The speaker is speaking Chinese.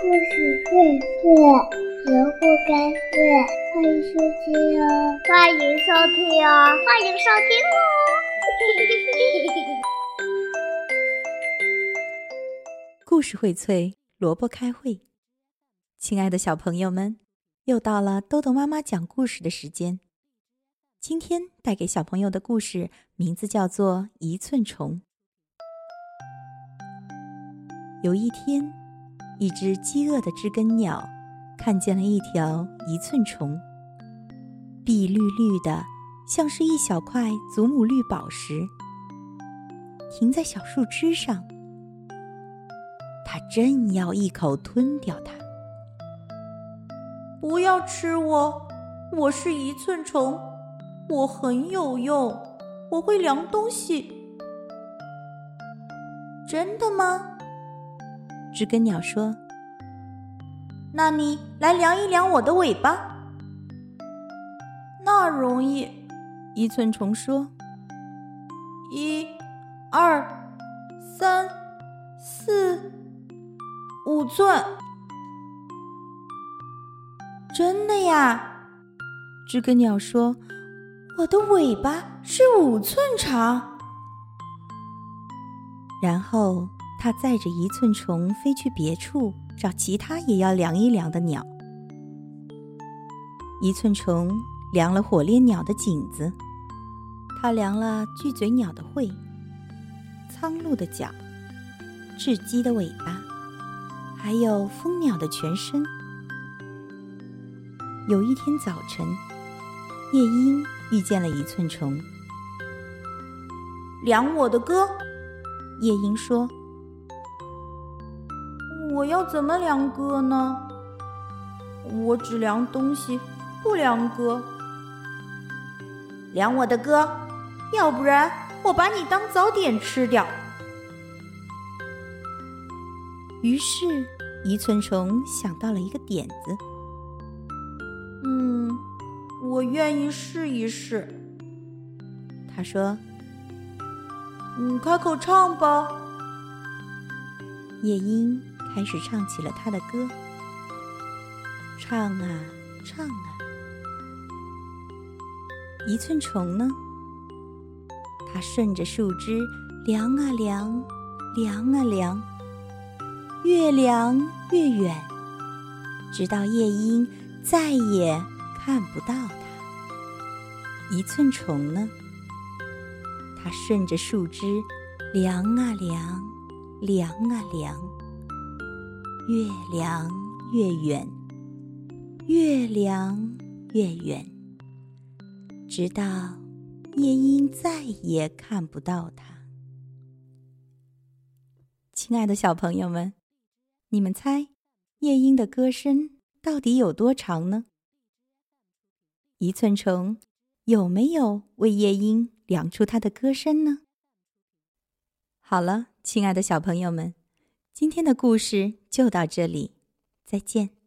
故事会睡，萝卜开会，欢迎收听哦！欢迎收听哦！欢迎收听哦！故事荟萃，萝卜开会。亲爱的小朋友们，又到了豆豆妈妈讲故事的时间。今天带给小朋友的故事名字叫做《一寸虫》。有一天，一只饥饿的知更鸟看见了一条一寸虫，碧绿绿的，像是一小块祖母绿宝石，停在小树枝上。它正要一口吞掉它。不要吃我，我是一寸虫，我很有用，我会量东西。真的吗？知更鸟说：“那你来量一量我的尾巴。”那容易。一寸虫说：“一、二、三、四、五寸。”真的呀？知更鸟说：“我的尾巴是五寸长。”然后。他载着一寸虫飞去别处找其他也要量一量的鸟。一寸虫量了火烈鸟的颈子，他量了巨嘴鸟的喙、苍鹭的脚、雉鸡的尾巴，还有蜂鸟的全身。有一天早晨，夜莺遇见了一寸虫，量我的歌。夜莺说。我要怎么量歌呢？我只量东西，不量歌。量我的歌，要不然我把你当早点吃掉。于是，一寸虫想到了一个点子。嗯，我愿意试一试。他说：“你开口唱吧。”夜莺。开始唱起了他的歌，唱啊唱啊。一寸虫呢？它顺着树枝量啊量，量啊量，越量越远，直到夜莺再也看不到它。一寸虫呢？它顺着树枝量啊量，量啊量。越量越远，越量越远，直到夜莺再也看不到它。亲爱的小朋友们，你们猜夜莺的歌声到底有多长呢？一寸虫有没有为夜莺量出它的歌声呢？好了，亲爱的小朋友们。今天的故事就到这里，再见。